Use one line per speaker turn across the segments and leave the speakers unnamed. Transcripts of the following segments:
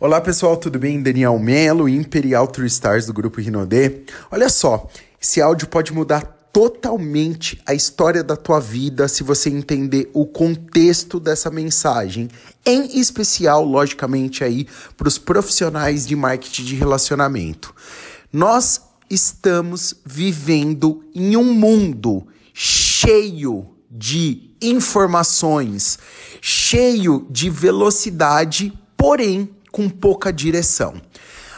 Olá pessoal, tudo bem? Daniel Melo, Imperial True Stars do grupo Rinodê. Olha só, esse áudio pode mudar totalmente a história da tua vida se você entender o contexto dessa mensagem, em especial, logicamente aí para os profissionais de marketing de relacionamento. Nós estamos vivendo em um mundo cheio de informações, cheio de velocidade, porém com pouca direção.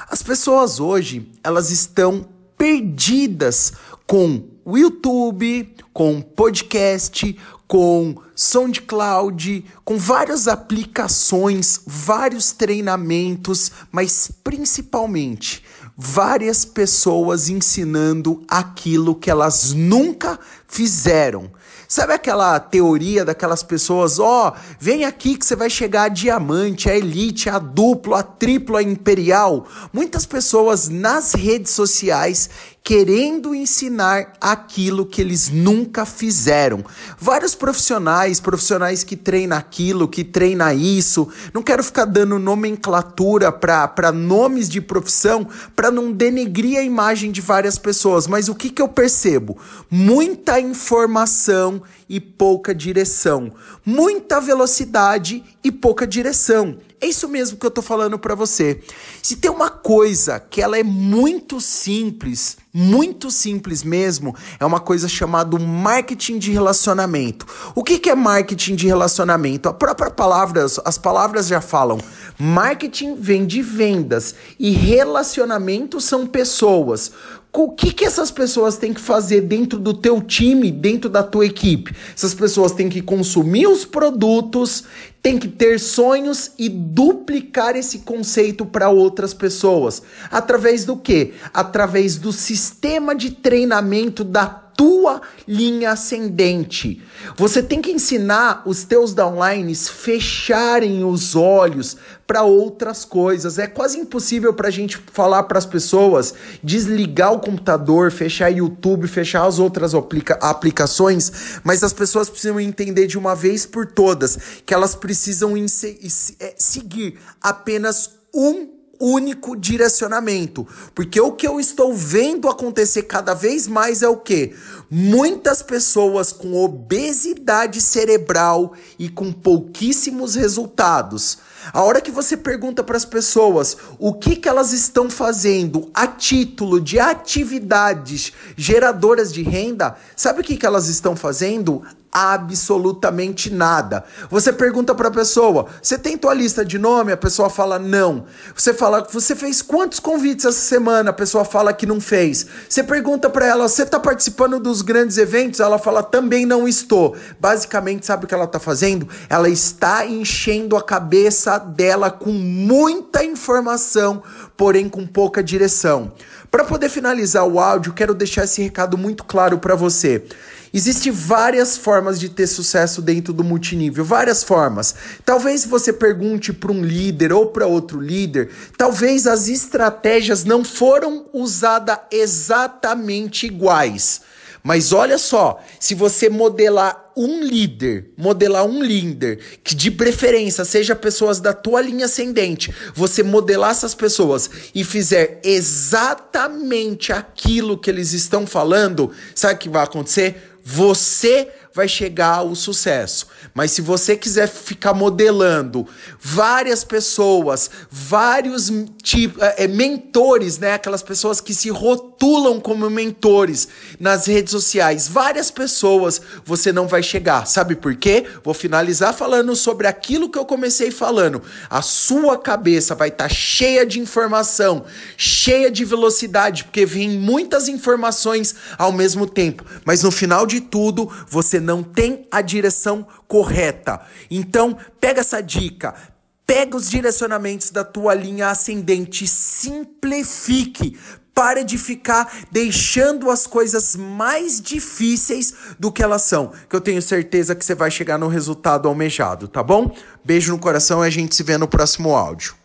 As pessoas hoje, elas estão perdidas com o YouTube, com podcast, com SoundCloud, com várias aplicações, vários treinamentos, mas principalmente várias pessoas ensinando aquilo que elas nunca fizeram Sabe aquela teoria daquelas pessoas, ó, oh, vem aqui que você vai chegar a diamante, a elite, a duplo, a triplo, a imperial? Muitas pessoas nas redes sociais querendo ensinar aquilo que eles nunca fizeram. Vários profissionais, profissionais que treinam aquilo, que treinam isso. Não quero ficar dando nomenclatura para nomes de profissão para não denegrir a imagem de várias pessoas, mas o que, que eu percebo? Muita informação e pouca direção. Muita velocidade e pouca direção. É isso mesmo que eu tô falando para você. Se tem uma coisa que ela é muito simples, muito simples mesmo, é uma coisa chamada marketing de relacionamento. O que, que é marketing de relacionamento? A própria palavra, as palavras já falam. Marketing vem de vendas e relacionamento são pessoas. O que, que essas pessoas têm que fazer dentro do teu time, dentro da tua equipe? Essas pessoas têm que consumir os produtos, têm que ter sonhos e duplicar esse conceito para outras pessoas. Através do quê? Através do sistema de treinamento da tua linha ascendente. Você tem que ensinar os teus downlines fecharem os olhos para outras coisas. É quase impossível para a gente falar para as pessoas desligar o computador, fechar YouTube, fechar as outras aplica aplicações, mas as pessoas precisam entender de uma vez por todas que elas precisam é, seguir apenas um único direcionamento. Porque o que eu estou vendo acontecer cada vez mais é o que? Muitas pessoas com obesidade cerebral e com pouquíssimos resultados. A hora que você pergunta para as pessoas o que, que elas estão fazendo a título de atividades geradoras de renda, sabe o que, que elas estão fazendo? absolutamente nada. Você pergunta para a pessoa: "Você tem tua lista de nome?" A pessoa fala: "Não". Você fala: "Você fez quantos convites essa semana?" A pessoa fala que não fez. Você pergunta para ela: "Você está participando dos grandes eventos?" Ela fala: "Também não estou". Basicamente, sabe o que ela está fazendo? Ela está enchendo a cabeça dela com muita informação, porém com pouca direção. Para poder finalizar o áudio, quero deixar esse recado muito claro para você. Existem várias formas de ter sucesso dentro do multinível, várias formas. Talvez você pergunte para um líder ou para outro líder, talvez as estratégias não foram usadas exatamente iguais. Mas olha só, se você modelar um líder, modelar um líder, que de preferência seja pessoas da tua linha ascendente, você modelar essas pessoas e fizer exatamente aquilo que eles estão falando, sabe o que vai acontecer? você vai chegar ao sucesso. Mas se você quiser ficar modelando várias pessoas, vários tipos, é, mentores, né? Aquelas pessoas que se rotulam como mentores nas redes sociais, várias pessoas, você não vai chegar. Sabe por quê? Vou finalizar falando sobre aquilo que eu comecei falando. A sua cabeça vai estar tá cheia de informação, cheia de velocidade, porque vem muitas informações ao mesmo tempo. Mas no final de tudo, você não tem a direção correta. Então, pega essa dica, pega os direcionamentos da tua linha ascendente, simplifique. Pare de ficar deixando as coisas mais difíceis do que elas são, que eu tenho certeza que você vai chegar no resultado almejado, tá bom? Beijo no coração e a gente se vê no próximo áudio.